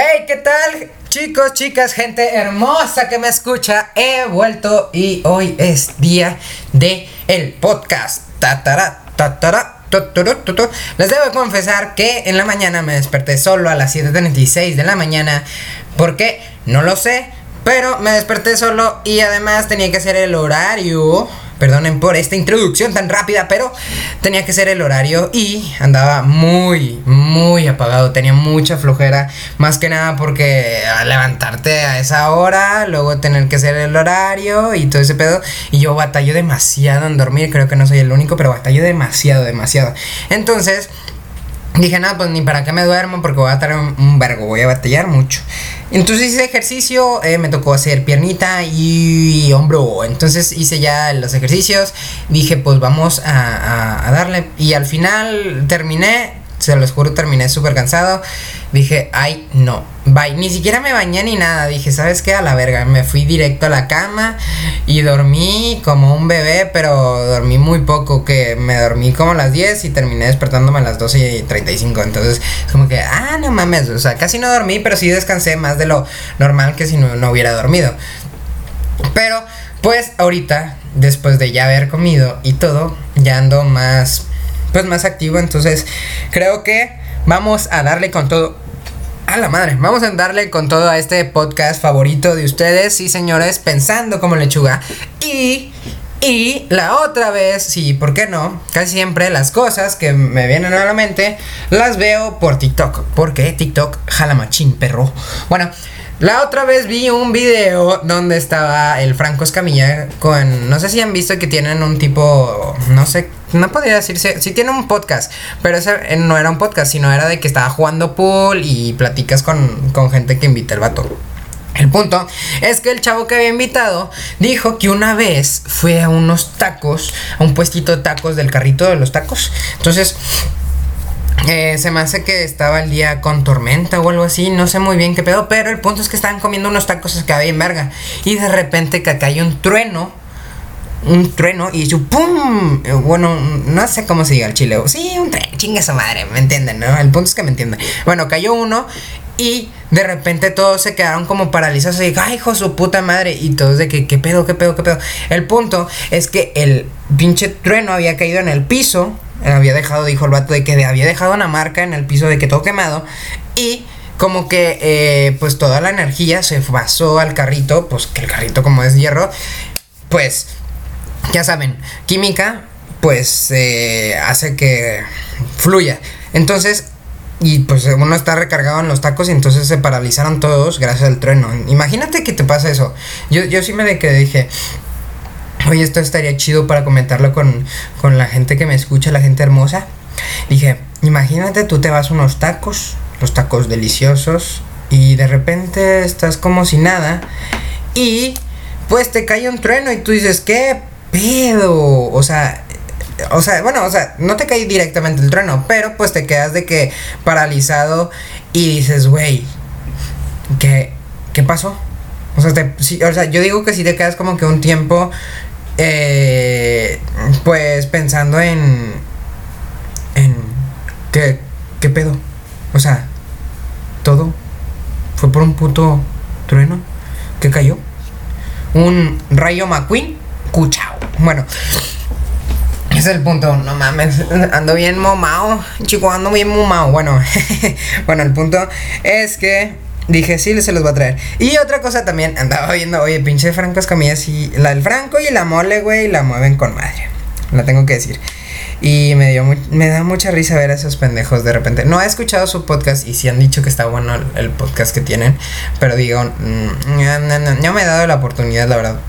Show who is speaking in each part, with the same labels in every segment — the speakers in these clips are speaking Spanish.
Speaker 1: Hey, ¿qué tal? Chicos, chicas, gente hermosa que me escucha, he vuelto y hoy es día de el podcast. Les debo confesar que en la mañana me desperté solo a las 7.36 de la mañana. ¿Por qué? No lo sé. Pero me desperté solo y además tenía que hacer el horario Perdonen por esta introducción tan rápida, pero tenía que ser el horario y andaba muy, muy apagado. Tenía mucha flojera, más que nada porque levantarte a esa hora, luego tener que hacer el horario y todo ese pedo. Y yo batallo demasiado en dormir, creo que no soy el único, pero batallo demasiado, demasiado. Entonces Dije, nada, pues ni para qué me duermo porque voy a estar un, vergo, voy a batallar mucho. Entonces hice ejercicio, eh, me tocó hacer piernita y hombro. Entonces hice ya los ejercicios, dije, pues vamos a darle. Y al final terminé, se los juro, terminé súper cansado. Dije, ay, no, bye. Ni siquiera me bañé ni nada. Dije, ¿sabes qué? A la verga. Me fui directo a la cama y dormí como un bebé, pero dormí muy poco. Que me dormí como a las 10 y terminé despertándome a las 12 y 35. Entonces, como que, ah, no mames. O sea, casi no dormí, pero sí descansé más de lo normal que si no, no hubiera dormido. Pero, pues ahorita, después de ya haber comido y todo, ya ando más pues más activo. Entonces creo que vamos a darle con todo. A la madre, vamos a darle con todo a este podcast favorito de ustedes, sí señores, pensando como lechuga. Y y la otra vez, sí, ¿por qué no? Casi siempre las cosas que me vienen a la mente las veo por TikTok. Porque TikTok jala machín, perro. Bueno, la otra vez vi un video donde estaba el Franco Escamilla con. No sé si han visto que tienen un tipo. No sé, no podría decirse. Sí tiene un podcast, pero ese no era un podcast, sino era de que estaba jugando pool y platicas con, con gente que invita el vato. El punto es que el chavo que había invitado dijo que una vez fue a unos tacos, a un puestito de tacos del carrito de los tacos. Entonces eh, se me hace que estaba el día con tormenta o algo así, no sé muy bien qué pedo, pero el punto es que estaban comiendo unos tacos que había en verga. Y de repente que acá un trueno, un trueno, y yo ¡pum! Eh, bueno, no sé cómo se diga el chile. Sí, un tren, chinga su madre, ¿me entienden? ¿no? El punto es que me entienden. Bueno, cayó uno y de repente todos se quedaron como paralizados y ay, hijo su puta madre. Y todos de que, ¿qué pedo, qué pedo, qué pedo? El punto es que el pinche trueno había caído en el piso había dejado, dijo el vato, de que había dejado una marca en el piso de que todo quemado. Y como que eh, pues toda la energía se pasó al carrito, pues que el carrito como es hierro, pues ya saben, química pues eh, hace que fluya. Entonces, y pues uno está recargado en los tacos y entonces se paralizaron todos gracias al trueno. Imagínate que te pasa eso. Yo, yo sí me que dije, oye, esto estaría chido para comentarlo con, la gente que me escucha, la gente hermosa. Dije, imagínate, tú te vas unos tacos, los tacos deliciosos, y de repente estás como si nada, y pues te cae un trueno y tú dices, ¿qué pedo? O sea, o sea, bueno, o sea, no te cae directamente el trueno, pero pues te quedas de que paralizado y dices, güey, ¿qué, ¿qué pasó? O sea, te, o sea, yo digo que si te quedas como que un tiempo eh, pues pensando en. En. ¿qué, ¿Qué pedo? O sea, todo fue por un puto trueno que cayó. Un rayo McQueen, cuchao. Bueno, ese es el punto. No mames, ando bien momao. Chico, ando bien momao. Bueno, bueno, el punto es que Dije, sí, se los voy a traer. Y otra cosa también, andaba viendo, oye, pinche Franco Escamilla, y la del Franco y la mole, güey, la mueven con madre. La tengo que decir. Y me dio me da mucha risa ver a esos pendejos de repente. No he escuchado su podcast y sí han dicho que está bueno el, podcast que tienen. Pero digo, mm, no, me he dado la oportunidad, la verdad.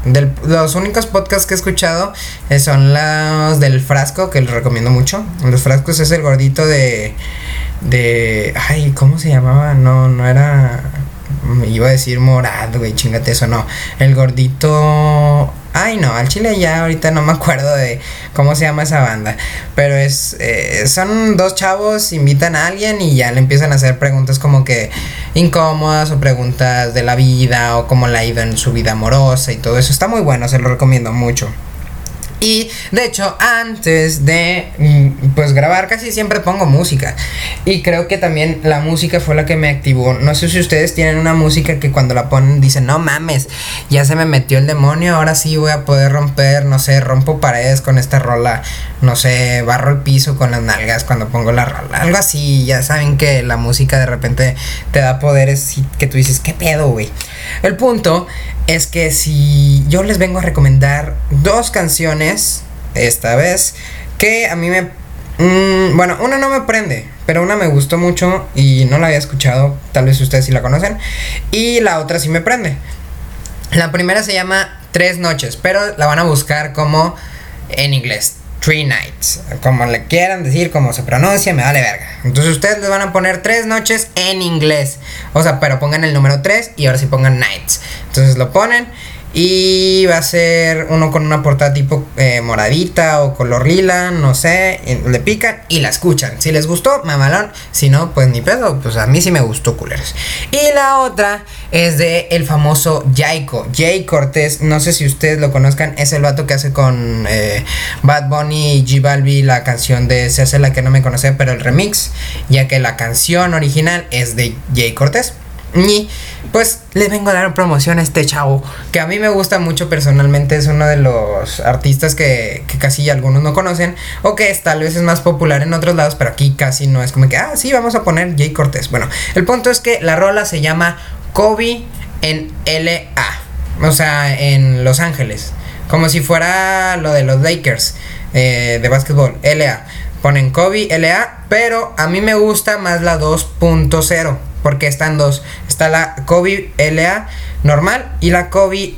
Speaker 1: los únicos podcasts que he escuchado eh, son los del frasco, que les recomiendo mucho. Los frascos es el gordito de de. Ay, ¿cómo se llamaba? No, no era. Iba a decir morado, güey, chingate eso, no. El gordito. Ay, no, al chile ya ahorita no me acuerdo de cómo se llama esa banda. Pero es. Eh, son dos chavos, invitan a alguien y ya le empiezan a hacer preguntas como que incómodas o preguntas de la vida o cómo la ha ido en su vida amorosa y todo eso. Está muy bueno, se lo recomiendo mucho. Y de hecho, antes de mm, pues grabar, casi siempre pongo música. Y creo que también la música fue la que me activó. No sé si ustedes tienen una música que cuando la ponen dicen, no mames, ya se me metió el demonio, ahora sí voy a poder romper, no sé, rompo paredes con esta rola, no sé, barro el piso con las nalgas cuando pongo la rola. Algo así, ya saben que la música de repente te da poderes y que tú dices, ¿qué pedo, güey? El punto es que si yo les vengo a recomendar dos canciones, esta vez, que a mí me... Mm, bueno, una no me prende, pero una me gustó mucho y no la había escuchado, tal vez ustedes sí la conocen, y la otra sí me prende. La primera se llama Tres Noches, pero la van a buscar como en inglés. Three Nights. Como le quieran decir, como se pronuncia, me vale verga. Entonces ustedes les van a poner tres noches en inglés. O sea, pero pongan el número 3 y ahora sí pongan nights. Entonces lo ponen y va a ser uno con una portada tipo eh, moradita o color lila, no sé. Le pican y la escuchan. Si les gustó, mamalón. Si no, pues ni pedo. Pues a mí sí me gustó, culeros. Y la otra es de el famoso Jaiko. Jay Cortés. No sé si ustedes lo conozcan. Es el vato que hace con eh, Bad Bunny y G Balbi la canción de Se hace la que no me conoce, pero el remix. Ya que la canción original es de Jay Cortés. Y pues le vengo a dar promoción a este chavo que a mí me gusta mucho personalmente. Es uno de los artistas que, que, casi algunos no conocen o que es, tal vez es más popular en otros lados, pero aquí casi no es como que, ah, sí, vamos a poner Jay Cortés. Bueno, el punto es que la rola se llama Kobe en LA, o sea, en Los Ángeles, como si fuera lo de los Lakers eh, de básquetbol, LA. Ponen Kobe LA, pero a mí me gusta más la 2.0 porque están dos. Está la Kobe LA normal y la Kobe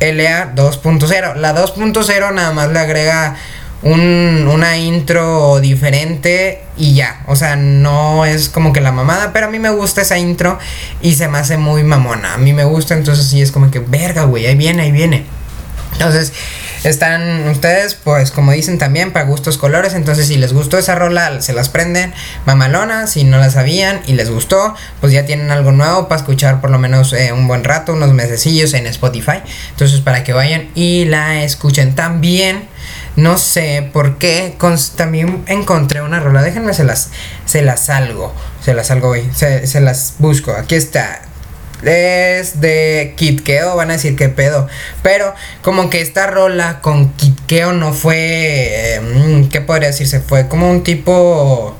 Speaker 1: LA 2.0. La 2.0 nada más le agrega un, una intro diferente y ya. O sea, no es como que la mamada, pero a mí me gusta esa intro y se me hace muy mamona. A mí me gusta, entonces sí es como que, verga, güey, ahí viene, ahí viene. Entonces, están ustedes, pues como dicen también, para gustos colores. Entonces, si les gustó esa rola, se las prenden mamalona. Si no la sabían y les gustó, pues ya tienen algo nuevo para escuchar por lo menos eh, un buen rato, unos mesecillos en Spotify. Entonces, para que vayan y la escuchen también. No sé por qué. también encontré una rola. Déjenme, se las, se las salgo. Se las salgo hoy. Se, se las busco. Aquí está es de Kitkeo, van a decir que pedo. Pero como que esta rola con Kitkeo no fue, eh, ¿qué podría decirse? Fue como un tipo,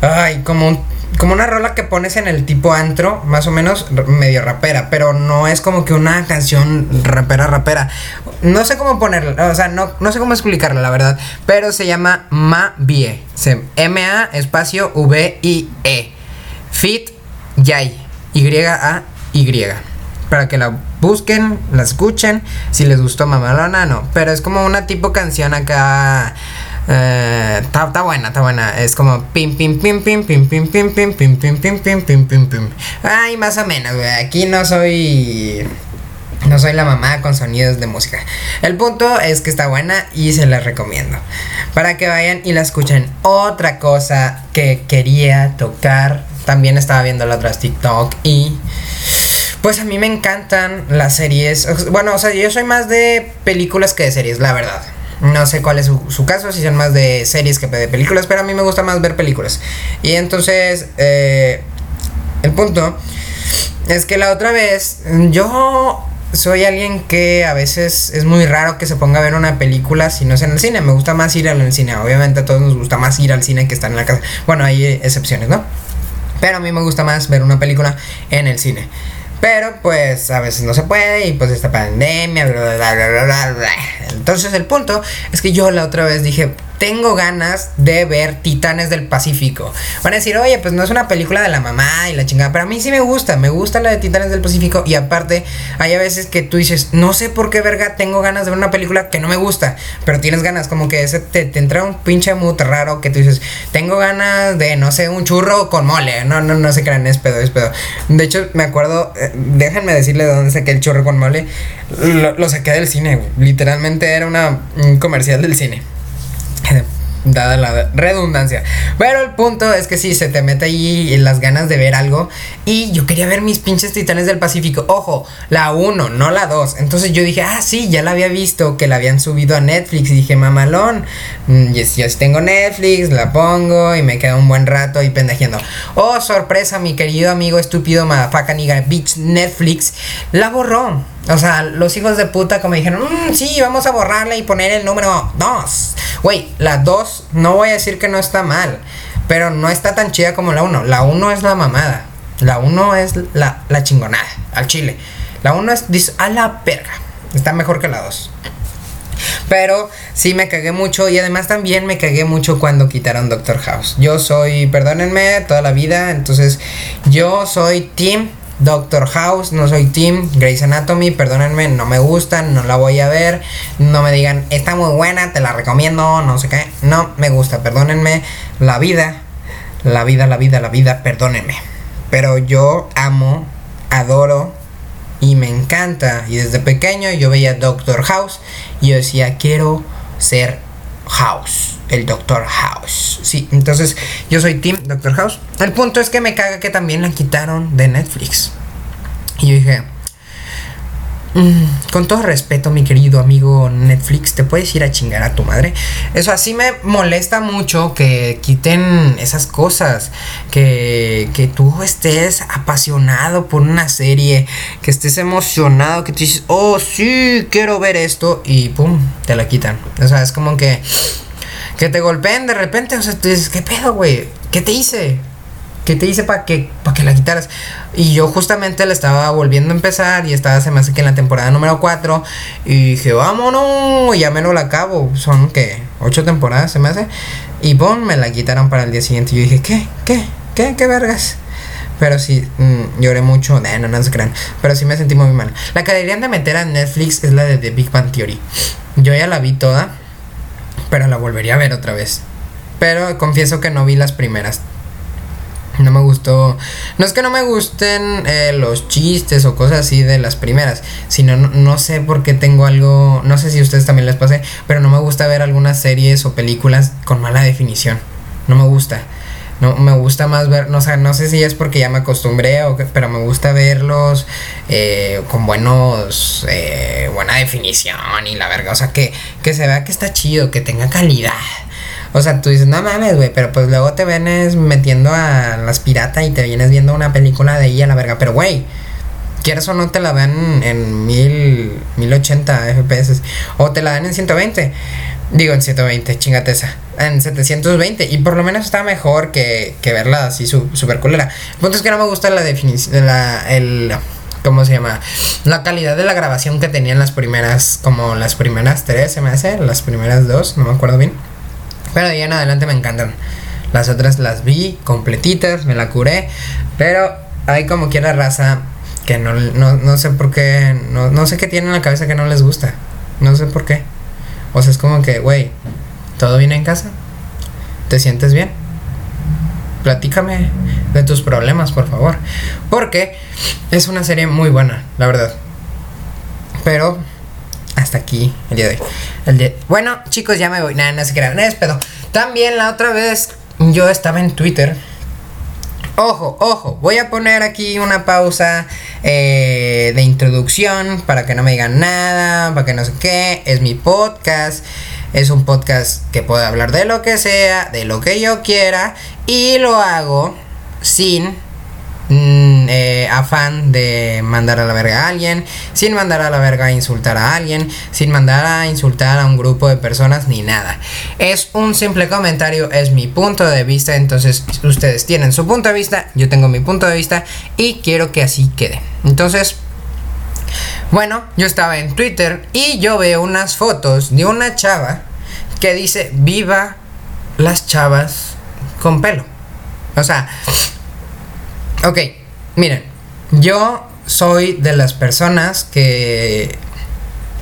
Speaker 1: ay, como como una rola que pones en el tipo antro, más o menos medio rapera, pero no es como que una canción rapera rapera. No sé cómo ponerla, o sea, no, no sé cómo explicarla, la verdad, pero se llama Ma Vie, M A espacio V I E. Fit Yay. Y A y. Para que la busquen, la escuchen. Si les gustó Mamalona, no. Pero es como una tipo canción acá. Está buena, está buena. Es como pim pim pim pim pim pim pim pim pim pim pim pim pim pim pim. Ay, más o menos, güey. Aquí no soy. No soy la mamá con sonidos de música. El punto es que está buena y se la recomiendo. Para que vayan y la escuchen. Otra cosa que quería tocar. También estaba viendo la otra TikTok y pues a mí me encantan las series. Bueno, o sea, yo soy más de películas que de series, la verdad. No sé cuál es su, caso, si son más de series que de películas, pero a mí me gusta más ver películas. Y entonces, eh, el punto es que la otra vez, yo soy alguien que a veces es muy raro que se ponga a ver una película si no es en el cine. Me gusta más ir al cine. Obviamente a todos nos gusta más ir al cine que estar en la casa. Bueno, hay excepciones, ¿no? Pero a mí me gusta más ver una película en el cine. Pero pues a veces no se puede y pues esta pandemia, bla, bla, bla, bla, bla. Entonces el punto es que yo la otra vez dije, tengo ganas de ver Titanes del Pacífico. Van a decir, oye, pues no es una película de la mamá y la chingada, pero a mí sí me gusta, me gusta la de Titanes del Pacífico y aparte hay a veces que tú dices, no sé por qué verga tengo ganas de ver una película que no me gusta, pero tienes ganas, como que ese te, entra un pinche mood raro que tú dices, tengo ganas de, no sé, un churro con mole, no, no, no se crean, es pedo, es pedo. De hecho, me acuerdo, eh, déjenme decirle de dónde saqué el churro con mole, lo, saqué del cine, literalmente era una, un comercial del cine. dada la redundancia. Pero el punto es que sí, se te mete ahí las ganas de ver algo. Y yo quería ver mis pinches titanes del Pacífico. Ojo, la 1, no la 2. Entonces yo dije, ah, sí, ya la había visto, que la habían subido a Netflix. Y dije, mamalón, mm, yo, yo tengo Netflix, la pongo y me quedo un buen rato ahí pendejeando. Oh, sorpresa, mi querido amigo estúpido, madafaca, niga, bitch, Netflix, la borró. O sea, los hijos de puta como dijeron, mmm, sí, vamos a borrarla y poner el número 2. Güey, la 2 no voy a decir que no está mal, pero no está tan chida como la 1. La 1 es la mamada. La 1 es la, la chingonada, al chile. La 1 es a la perga. Está mejor que la 2. Pero sí me cagué mucho y además también me cagué mucho cuando quitaron Doctor House. Yo soy, perdónenme, toda la vida, entonces yo soy Team Doctor House, no soy Team Grey's Anatomy, perdónenme, no me gusta, no la voy a ver, no me digan, está muy buena, te la recomiendo, no sé qué, no me gusta, perdónenme, la vida, la vida, la vida, la vida, perdónenme. Pero yo amo, adoro y me encanta, y desde pequeño yo veía Doctor House y yo decía, quiero ser House, el Doctor House. Sí, entonces yo soy Team Doctor House. El punto es que me caga que también la quitaron de Netflix. Y yo dije, Mm, con todo respeto, mi querido amigo Netflix, te puedes ir a chingar a tu madre. Eso así me molesta mucho que quiten esas cosas. Que, que tú estés apasionado por una serie, que estés emocionado, que tú dices, oh, sí, quiero ver esto, y pum, te la quitan. O sea, es como que, que te golpeen de repente. O sea, tú dices, ¿qué pedo, güey? ¿Qué te hice? ¿Qué te hice para que, que la quitaras? Y yo justamente la estaba volviendo a empezar y estaba, se me hace que en la temporada número 4. Y dije, vámonos, ya me lo la acabo. Son, que Ocho temporadas se me hace. Y pum, me la quitaron para el día siguiente. Y yo dije, ¿qué? ¿Qué? ¿Qué? ¿Qué vergas? Pero sí, mm, lloré mucho. No, no, no se crean. Pero sí me sentí muy mal. La que deberían de meter a Netflix es la de The Big Bang Theory. Yo ya la vi toda. Pero la volvería a ver otra vez. Pero confieso que no vi las primeras no me gustó. No es que no me gusten eh, los chistes o cosas así de las primeras, sino no, sé por qué tengo algo. No sé si a ustedes también les pase, pero no me gusta ver algunas series o películas con mala definición. No me gusta. No, me gusta más ver, no, no sé si es porque ya me acostumbré o pero me gusta verlos eh, con buenos, eh, buena definición y la verga, o sea, que, que se vea que está chido, que tenga calidad. O sea, tú dices, no mames, güey, pero pues luego te vienes metiendo a las piratas y te vienes viendo una película de ella, la verga. Pero, güey, quieres o no te la dan en mil, 1080 FPS. O te la dan en 120. Digo, en 120, chingate esa. En 720. Y por lo menos está mejor que, que verla así super culera. El punto es que no me gusta la definición, la, el... ¿Cómo se llama? La calidad de la grabación que tenían las primeras, como las primeras tres, se me hace, las primeras dos, no me acuerdo bien. Pero de en adelante me encantan. Las otras las vi completitas, me la curé. Pero hay como quiera raza que no, no, sé por qué, no, no sé qué tienen en la cabeza que no les gusta. No sé por qué. O sea, es como que, güey, ¿todo bien en casa? ¿Te sientes bien? Platícame de tus problemas, por favor. Porque es una serie muy buena, la verdad. Pero hasta aquí el día de hoy. El Bueno, chicos, ya me voy. Nada, no se crean. Es pedo. También la otra vez yo estaba en Twitter. Ojo, ojo, voy a poner aquí una pausa eh, de introducción para que no me digan nada, para que no sé qué. Es mi podcast. Es un podcast que puede hablar de lo que sea, de lo que yo quiera. Y lo hago sin Eh, afán de mandar a la verga a alguien, sin mandar a la verga a insultar a alguien, sin mandar a insultar a un grupo de personas ni nada. Es un simple comentario, es mi punto de vista, entonces ustedes tienen su punto de vista, yo tengo mi punto de vista y quiero que así quede. Entonces, bueno, yo estaba en Twitter y yo veo unas fotos de una chava que dice, viva las chavas con pelo. O sea, Ok, miren, yo soy de las personas que...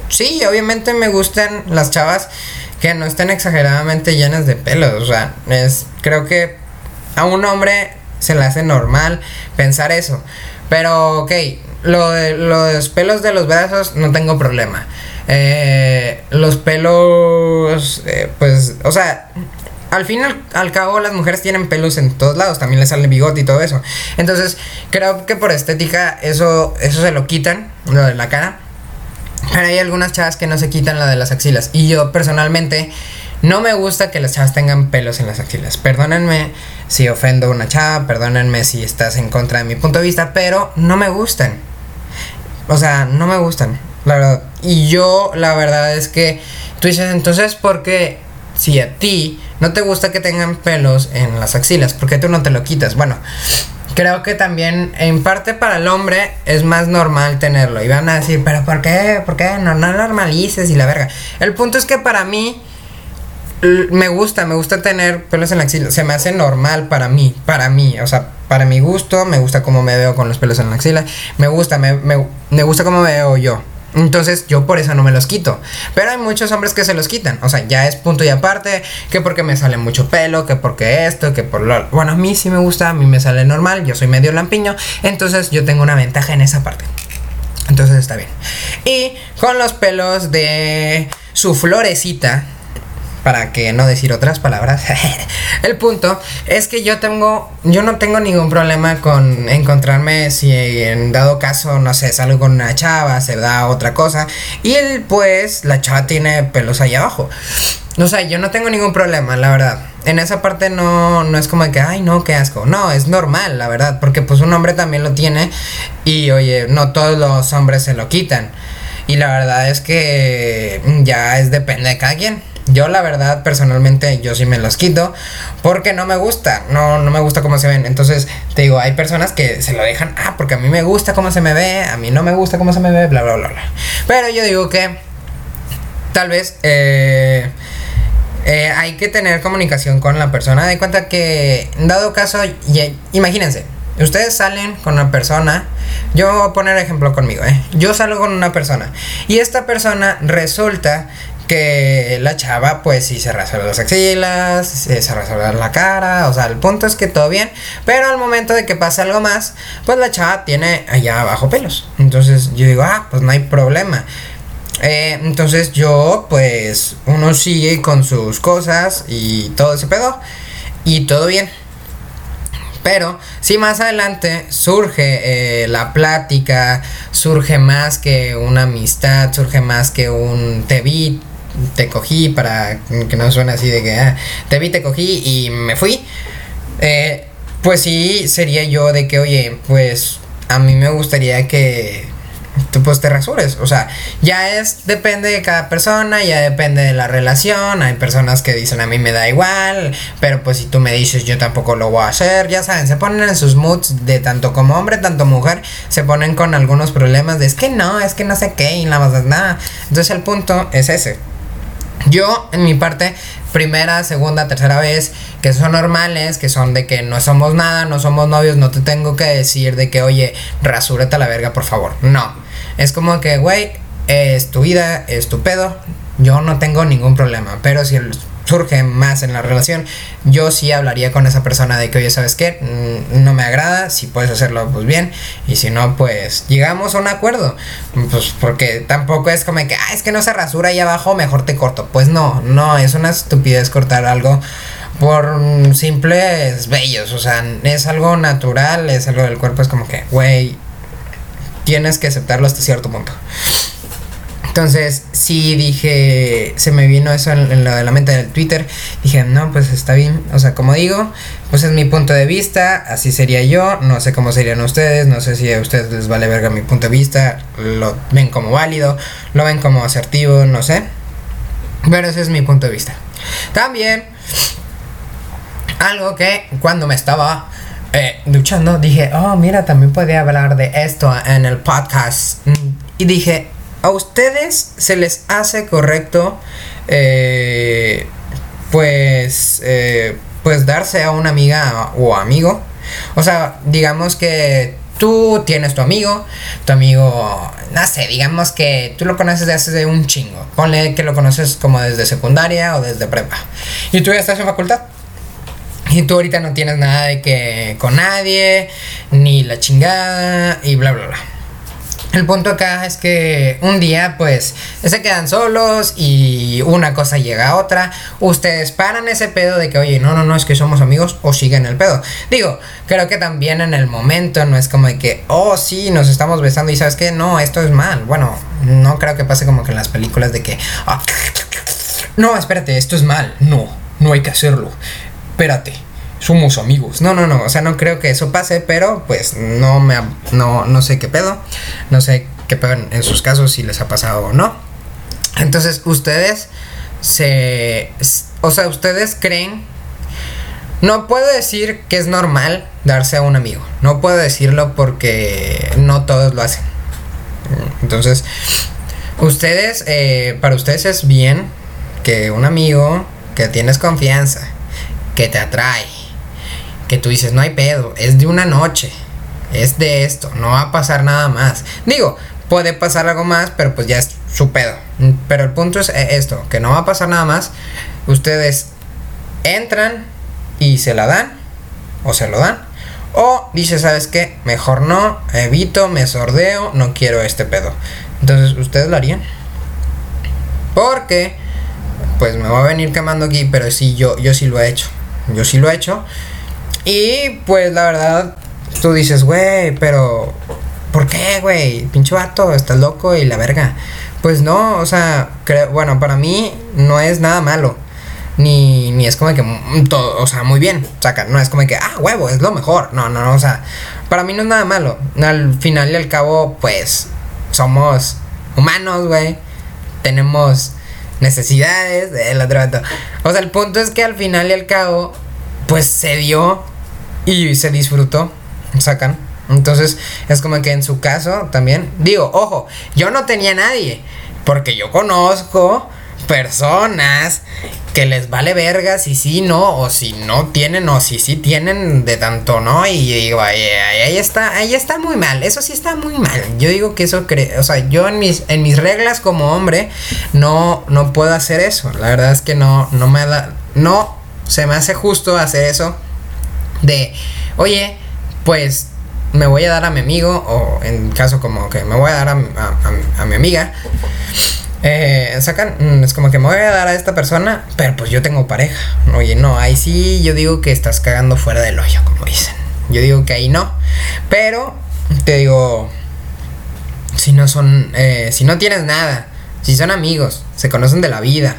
Speaker 1: Sí, obviamente me gustan las chavas que no estén exageradamente llenas de pelos. O sea, es, creo que a un hombre se le hace normal pensar eso. Pero, ok, lo de los pelos de los brazos no tengo problema. Eh, los pelos, eh, pues, o sea, al fin y al, cabo las mujeres tienen pelos en todos lados, también les sale bigote y todo eso. Entonces, creo que por estética eso, eso se lo quitan, lo de la cara. Pero hay algunas chavas que no se quitan la de las axilas. Y yo personalmente no me gusta que las chavas tengan pelos en las axilas. Perdónenme si ofendo a una chava, perdónenme si estás en contra de mi punto de vista, pero no me gustan. O sea, no me gustan, la verdad. Y yo, la verdad es que tú dices, entonces, ¿por qué si a ti no te gusta que tengan pelos en las axilas? ¿Por qué tú no te lo quitas? Bueno, creo que también en parte para el hombre es más normal tenerlo. Y van a decir, pero ¿por qué? ¿Por qué? No, no normalices y la verga. El punto es que para mí me gusta, me gusta tener pelos en la axila. Se me hace normal para mí, para mí. O sea, para mi gusto, me gusta cómo me veo con los pelos en la axila. Me gusta, me, me, me gusta cómo me veo yo. Entonces yo por eso no me los quito. Pero hay muchos hombres que se los quitan. O sea, ya es punto y aparte. Que porque me sale mucho pelo. Que porque esto. Que por lo... Bueno, a mí sí me gusta. A mí me sale normal. Yo soy medio lampiño. Entonces yo tengo una ventaja en esa parte. Entonces está bien. Y con los pelos de su florecita para que no decir otras palabras. el punto es que yo tengo, yo no tengo ningún problema con encontrarme si en dado caso, no sé, salgo con una chava, se da otra cosa y él pues la chava tiene pelos ahí abajo. O sea, yo no tengo ningún problema, la verdad. En esa parte no, no es como que, ay, no, qué asco. No, es normal, la verdad. Porque pues un hombre también lo tiene. Y oye, no todos los hombres se lo quitan. Y la verdad es que ya es depende de cada quien. Yo la verdad personalmente yo sí me los quito porque no me gusta, no, no me gusta cómo se ven. Entonces te digo, hay personas que se lo dejan, ah, porque a mí me gusta cómo se me ve, a mí no me gusta cómo se me ve, bla, bla, bla, bla. Pero yo digo que tal vez eh, eh, hay que tener comunicación con la persona. De cuenta que, dado caso, imagínense, ustedes salen con una persona. Yo voy a poner ejemplo conmigo, ¿eh? Yo salgo con una persona. Y esta persona resulta que la chava pues sí se rasura las axilas, se rasura la cara, o sea, el punto es que todo bien, pero al momento de que pasa algo más, pues la chava tiene allá abajo pelos. Entonces yo digo, ah, pues no hay problema. Eh, entonces yo pues uno sigue con sus cosas y todo ese pedo y todo bien. Pero si más adelante surge eh, la plática, surge más que una amistad, surge más que un te te cogí para que no suene así de que ah, te vi, te cogí y me fui. Eh, pues sí, sería yo de que, oye, pues a mí me gustaría que pues te rasures. O sea, ya es, depende de cada persona, ya depende de la relación. Hay personas que dicen a mí me da igual, pero pues si tú me dices yo tampoco lo voy a hacer. Ya saben, se ponen en sus moods de tanto como hombre, tanto mujer, se ponen con algunos problemas de es que no, es que no sé qué y nada más nada. Entonces el punto es ese. Yo, en mi parte, primera, segunda, tercera vez, que son normales, que son de que no somos nada, no somos novios, no te tengo que decir de que, oye, rasúrate a la verga, por favor. No. Es como que, güey, es tu vida, es tu pedo, yo no tengo ningún problema. Pero si el surge más en la relación, yo sí hablaría con esa persona de que, oye, ¿sabes qué? Mm, no me agrada, si puedes hacerlo, pues bien, y si no, pues llegamos a un acuerdo, pues porque tampoco es como que, ah, es que no se rasura ahí abajo, mejor te corto. Pues no, no, es una estupidez cortar algo por simples bellos, o sea, es algo natural, es algo del cuerpo, es como que, güey, tienes que aceptarlo hasta cierto punto. Entonces, sí dije, se me vino eso en, la de la mente del Twitter. Dije, no, pues está bien. O sea, como digo, pues es mi punto de vista, así sería yo. No sé cómo serían ustedes, no sé si a ustedes les vale verga mi punto de vista. Lo ven como válido, lo ven como asertivo, no sé. Pero ese es mi punto de vista. También, algo que cuando me estaba eh, duchando, dije, oh, mira, también podía hablar de esto en el podcast. Y dije, ¿A ustedes se les hace correcto eh, pues, eh, pues darse a una amiga o amigo? O sea, digamos que tú tienes tu amigo, tu amigo, no sé, digamos que tú lo conoces desde un chingo. Ponle que lo conoces como desde secundaria o desde prepa. Y tú ya estás en facultad. Y tú ahorita no tienes nada de que con nadie, ni la chingada, y bla, bla, bla. El punto acá es que un día pues se quedan solos y una cosa llega a otra. Ustedes paran ese pedo de que, oye, no, no, no, es que somos amigos o siguen el pedo. Digo, creo que también en el momento no es como de que, oh, sí, nos estamos besando y sabes que no, esto es mal. Bueno, no creo que pase como que en las películas de que, ah, no, espérate, esto es mal. No, no hay que hacerlo. Espérate somos amigos. No, no, no, o sea, no creo que eso pase, pero pues no me no no sé qué pedo. No sé qué pedo en, sus casos si les ha pasado o no. Entonces, ustedes se o sea, ustedes creen no puedo decir que es normal darse a un amigo. No puedo decirlo porque no todos lo hacen. Entonces, ustedes, eh, para ustedes es bien que un amigo que tienes confianza, que te atrae, que tú dices, no hay pedo, es de una noche, es de esto, no va a pasar nada más. Digo, puede pasar algo más, pero pues ya es su pedo. Pero el punto es eh, esto, que no va a pasar nada más. Ustedes entran y se la dan, o se lo dan. O dice, ¿sabes qué? Mejor no, evito, me sordeo, no quiero este pedo. Entonces, ¿ustedes lo harían? Porque, pues me va a venir quemando aquí, pero sí, yo, yo sí lo he hecho. Yo sí lo he hecho. Y pues la verdad, tú dices, güey, pero ¿por qué, güey? Pinche vato, estás loco y la verga. Pues no, o sea, creo, bueno, para mí no es nada malo. Ni, ni es como que todo, o sea, muy bien. Saca, no es como que, ah, huevo, es lo mejor. No, no, no, o sea, para mí no es nada malo. Al final y al cabo, pues, somos humanos, güey. Tenemos necesidades, el otro vato. O sea, el punto es que al final y al cabo, pues se dio y se disfrutó, sacan. Entonces es como que en su caso también, digo, ojo, yo no tenía nadie, porque yo conozco personas que les vale verga si sí, no, o si no tienen, o si sí tienen de tanto, ¿no? Y digo, ahí, ahí, está, ahí está muy mal, eso sí está muy mal. Yo digo que eso, o sea, yo en mis, en mis reglas como hombre, no, no puedo hacer eso. La verdad es que no, no me da, no se me hace justo hacer eso de, oye, pues me voy a dar a mi amigo, o en caso como que me voy a dar a, mi amiga, eh, sacan, mm, es como que me voy a dar a esta persona, pero pues yo tengo pareja. Oye, no, ahí sí yo digo que estás cagando fuera del hoyo, como dicen. Yo digo que ahí no, pero te digo, si no son, eh, si no tienes nada, si son amigos, se conocen de la vida,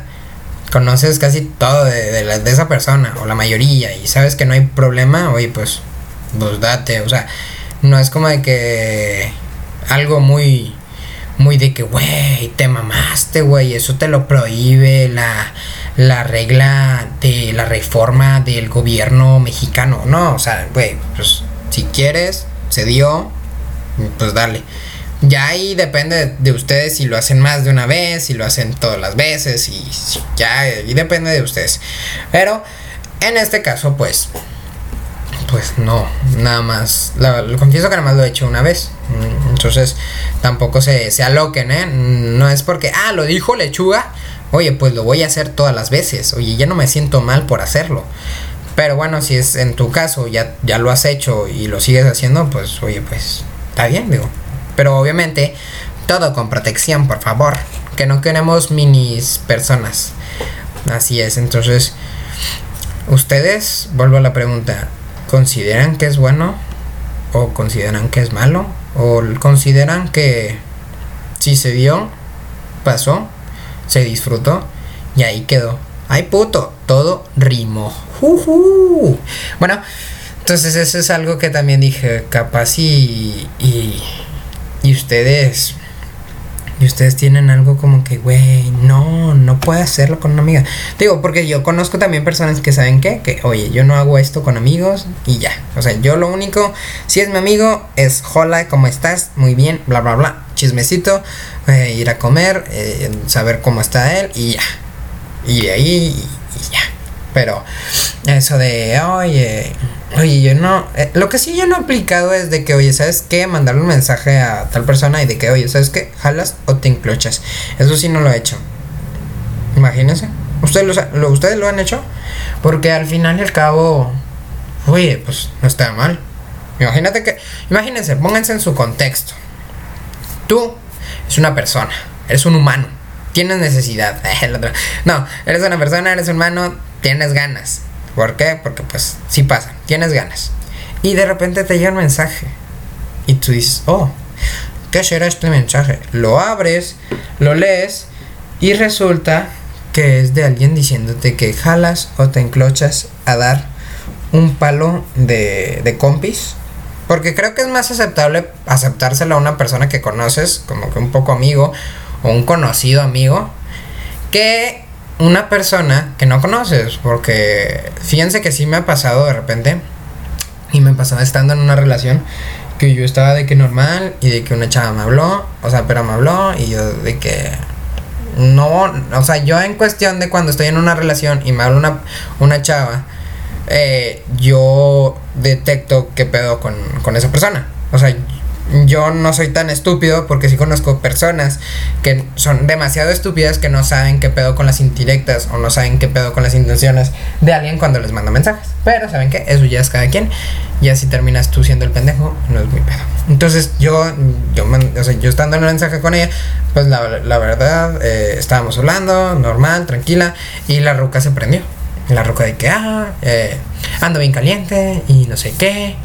Speaker 1: conoces casi todo de, de, esa persona, o la mayoría, y sabes que no hay problema, oye, pues, pues date, o sea, no es como de que algo muy, muy de que, güey, te mamaste, güey, eso te lo prohíbe la, la regla de la reforma del gobierno mexicano, no, o sea, güey, pues, si quieres, se dio, pues dale. Ya ahí depende de ustedes si lo hacen más de una vez, si lo hacen todas las veces, y ya, y depende de ustedes. Pero en este caso, pues, pues no, nada más. Lo, confieso que nada más lo he hecho una vez. Entonces, tampoco se, se aloquen, ¿eh? No es porque, ah, lo dijo lechuga. Oye, pues lo voy a hacer todas las veces. Oye, ya no me siento mal por hacerlo. Pero bueno, si es en tu caso, ya, ya lo has hecho y lo sigues haciendo, pues oye, pues está bien, digo. Pero obviamente, todo con protección, por favor. Que no queremos minis personas. Así es, entonces, ustedes, vuelvo a la pregunta, ¿consideran que es bueno? ¿O consideran que es malo? ¿O consideran que si se dio, pasó, se disfrutó y ahí quedó? ¡Ay puto! Todo rimó. Bueno, entonces eso es algo que también dije, capaz y, y y ustedes y ustedes tienen algo como que, güey, no, no puede hacerlo con una amiga. Digo, porque yo conozco también personas que saben qué, que, oye, yo no hago esto con amigos y ya. O sea, yo lo único, si es mi amigo, es hola, ¿cómo estás? Muy bien, bla, bla, bla. Chismecito, eh, ir a comer, eh, saber cómo está él y ya. Y de ahí, y ya. Pero eso de, oye, oye, yo no, eh, lo que sí yo no he aplicado es de que, oye, ¿sabes qué? Mandarle un mensaje a tal persona y de que, oye, ¿sabes qué? Jalas o te enclochas. Eso sí no lo he hecho. Imagínense. ¿Ustedes lo, ¿Ustedes lo han hecho? Porque al final y al cabo, oye, pues no está mal. Imagínate que, imagínense, pónganse en su contexto. Tú es una persona, eres un humano, tienes necesidad. no, eres una persona, eres humano, tienes ganas. ¿Por qué? Porque pues sí pasa, tienes ganas. Y de repente te llega un mensaje. Y tú dices, oh, ¿qué será este mensaje? Lo abres, lo lees y resulta que es de alguien diciéndote que jalas o te enclochas a dar un palo de, de compis. Porque creo que es más aceptable aceptárselo a una persona que conoces, como que un poco amigo o un conocido amigo, que una persona que no conoces. Porque fíjense que sí me ha pasado de repente, y me pasaba estando en una relación, que yo estaba de que normal y de que una chava me habló, o sea, pero me habló y yo de que no, o sea, yo en cuestión de cuando estoy en una relación y me habla una, una chava, eh, yo detecto qué pedo con, con esa persona. O sea, yo no soy tan estúpido porque sí conozco personas que son demasiado estúpidas que no saben qué pedo con las indirectas o no saben qué pedo con las intenciones de alguien cuando les manda mensajes. Pero saben que eso ya es cada quien. Y así terminas tú siendo el pendejo, no es muy pedo. Entonces yo, yo, o sea, yo estando en el mensaje con ella, pues la, la verdad, eh, estábamos hablando, normal, tranquila, y la ruca se prendió. La ruca de que, ah, eh, ando bien caliente y no sé qué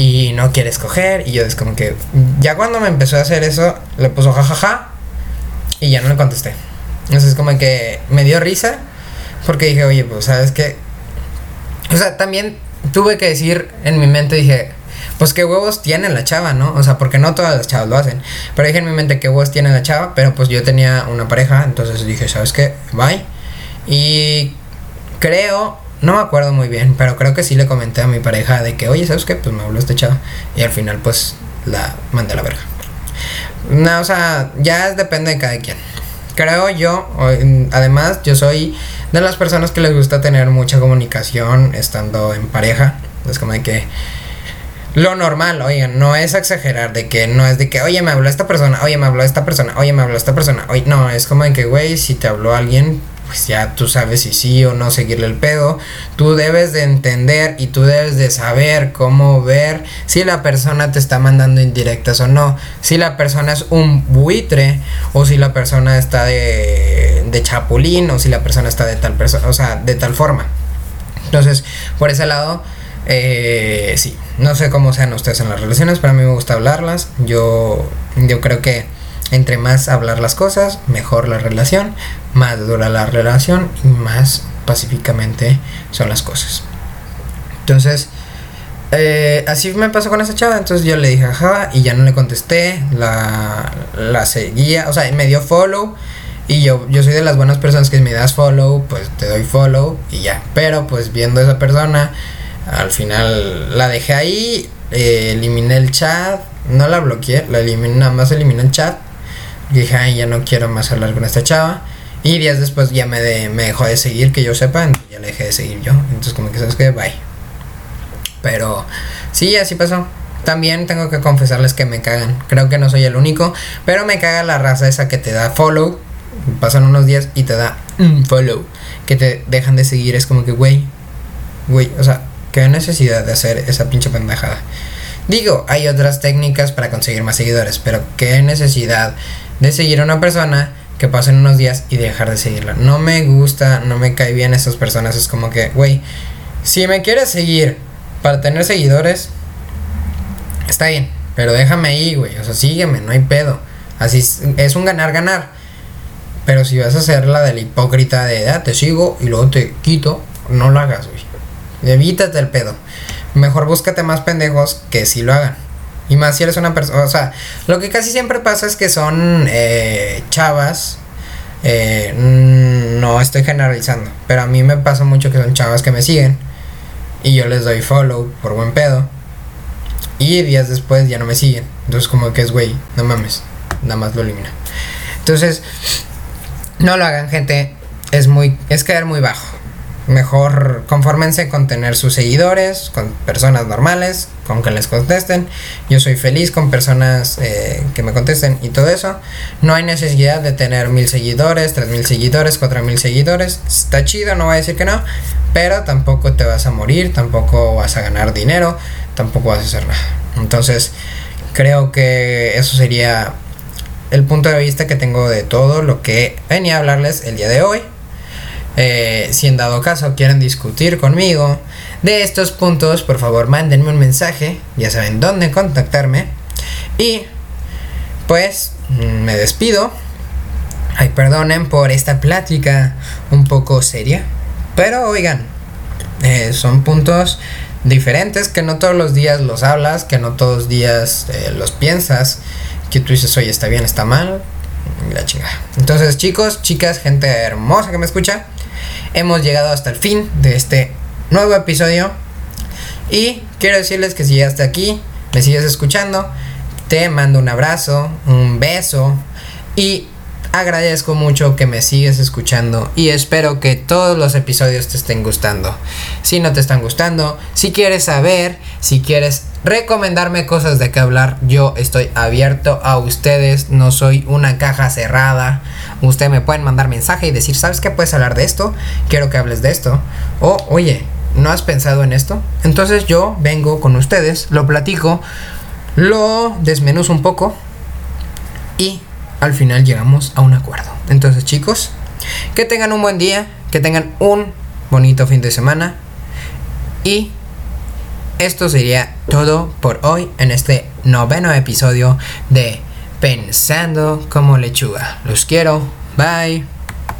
Speaker 1: y no quiere escoger. Y yo es como que, ya cuando me empezó a hacer eso, le puso jajaja y ya no le contesté. Entonces como que me dio risa porque dije, oye, pues sabes que... O sea, también tuve que decir en mi mente, dije, pues qué huevos tiene la chava, ¿no? O sea, porque no todas las chavas lo hacen. Pero dije en mi mente qué huevos tiene la chava, pero pues yo tenía una pareja, entonces dije, ¿sabes qué? Bye. Y creo no me acuerdo muy bien, pero creo que sí le comenté a mi pareja de que, oye, ¿sabes qué? Pues me habló este chavo. Y al final, pues, la mandé a la verga. No, o sea, ya depende de cada quien. Creo yo, además, yo soy de las personas que les gusta tener mucha comunicación estando en pareja. Es como de que lo normal, oigan, no es exagerar, de que no es de que, oye, me habló esta persona, oye, me habló esta persona, oye, me habló esta persona, oye, no, es como de que, güey, si te habló alguien, pues ya tú sabes si sí o no seguirle el pedo. Tú debes de entender y tú debes de saber cómo ver si la persona te está mandando indirectas o no. Si la persona es un buitre o si la persona está de, de chapulín o si la persona está de tal persona, o sea, de tal forma. Entonces, por ese lado, eh, sí, no sé cómo sean ustedes en las relaciones, pero a mí me gusta hablarlas. Yo, yo creo que entre más hablar las cosas, mejor la relación, más dura la relación y más pacíficamente son las cosas. Entonces, eh, así me pasó con esa chava. Entonces yo le dije ajá y ya no le contesté. La, la seguía, o sea, me dio follow. Y yo, yo soy de las buenas personas que si me das follow, pues te doy follow y ya. Pero pues viendo a esa persona, al final la dejé ahí, eh, eliminé el chat, no la bloqueé, la eliminé, nada más eliminé el chat. Dije, ay, ya no quiero más hablar con esta chava. Y días después ya me, de, me dejó de seguir, que yo sepa, ya le dejé de seguir yo. Entonces como que sabes que, bye. Pero sí, así pasó. También tengo que confesarles que me cagan. Creo que no soy el único, pero me caga la raza esa que te da follow. Pasan unos días y te da un follow. Que te dejan de seguir. Es como que, güey, güey, o sea, qué necesidad de hacer esa pinche pendejada. Digo, hay otras técnicas para conseguir más seguidores, pero qué necesidad de seguir a una persona que pasen unos días y dejar de seguirla. No me gusta, no me cae bien esas personas. Es como que, güey, si me quieres seguir para tener seguidores, está bien, pero déjame ahí, güey. O sea, sígueme, no hay pedo. Así es, un ganar-ganar. Pero si vas a hacer la del hipócrita de, ah, te sigo y luego te quito, no lo hagas, güey. Evítate el pedo. Mejor búscate más pendejos que si lo hagan. Y más si eres una persona, o sea, lo que casi siempre pasa es que son eh, chavas, eh, no estoy generalizando, pero a mí me pasa mucho que son chavas que me siguen y yo les doy follow por buen pedo y días después ya no me siguen. Entonces como que es, güey, no mames, nada más lo elimina. Entonces, no lo hagan, gente. Es muy, es caer muy bajo. Mejor confórmense con tener sus seguidores, con personas normales, con que les contesten. Yo soy feliz con personas eh, que me contesten y todo eso. No hay necesidad de tener mil seguidores, tres mil seguidores, cuatro mil seguidores. Está chido, no voy a decir que no, pero tampoco te vas a morir, tampoco vas a ganar dinero, tampoco vas a hacer nada. Entonces, creo que eso sería el punto de vista que tengo de todo lo que venía a hablarles el día de hoy. Eh, si en dado caso quieren discutir conmigo de estos puntos, por favor mándenme un mensaje, ya saben dónde contactarme. Y pues me despido. Ay, perdonen por esta plática un poco seria. Pero oigan, eh, son puntos diferentes que no todos los días los hablas, que no todos los días eh, los piensas, que tú dices, oye, está bien, está mal, la chingada. Entonces, chicos, chicas, gente hermosa que me escucha, hemos llegado hasta el fin de este nuevo episodio. Y quiero decirles que si ya hasta aquí me sigues escuchando, te mando un abrazo, un beso y agradezco mucho que me sigues escuchando y espero que todos los episodios te estén gustando. Si no te están gustando, si quieres saber, si quieres recomendarme cosas de qué hablar, yo estoy abierto a ustedes, no soy una caja cerrada. Ustedes me pueden mandar mensaje y decir, ¿sabes qué puedes hablar de esto? Quiero que hables de esto. O, oye, ¿no has pensado en esto? Entonces yo vengo con ustedes, lo platico, lo desmenuzo un poco y al final llegamos a un acuerdo. Entonces chicos, que tengan un buen día, que tengan un bonito fin de semana y esto sería todo por hoy en este noveno episodio de Pensando como lechuga. Los quiero. Bye.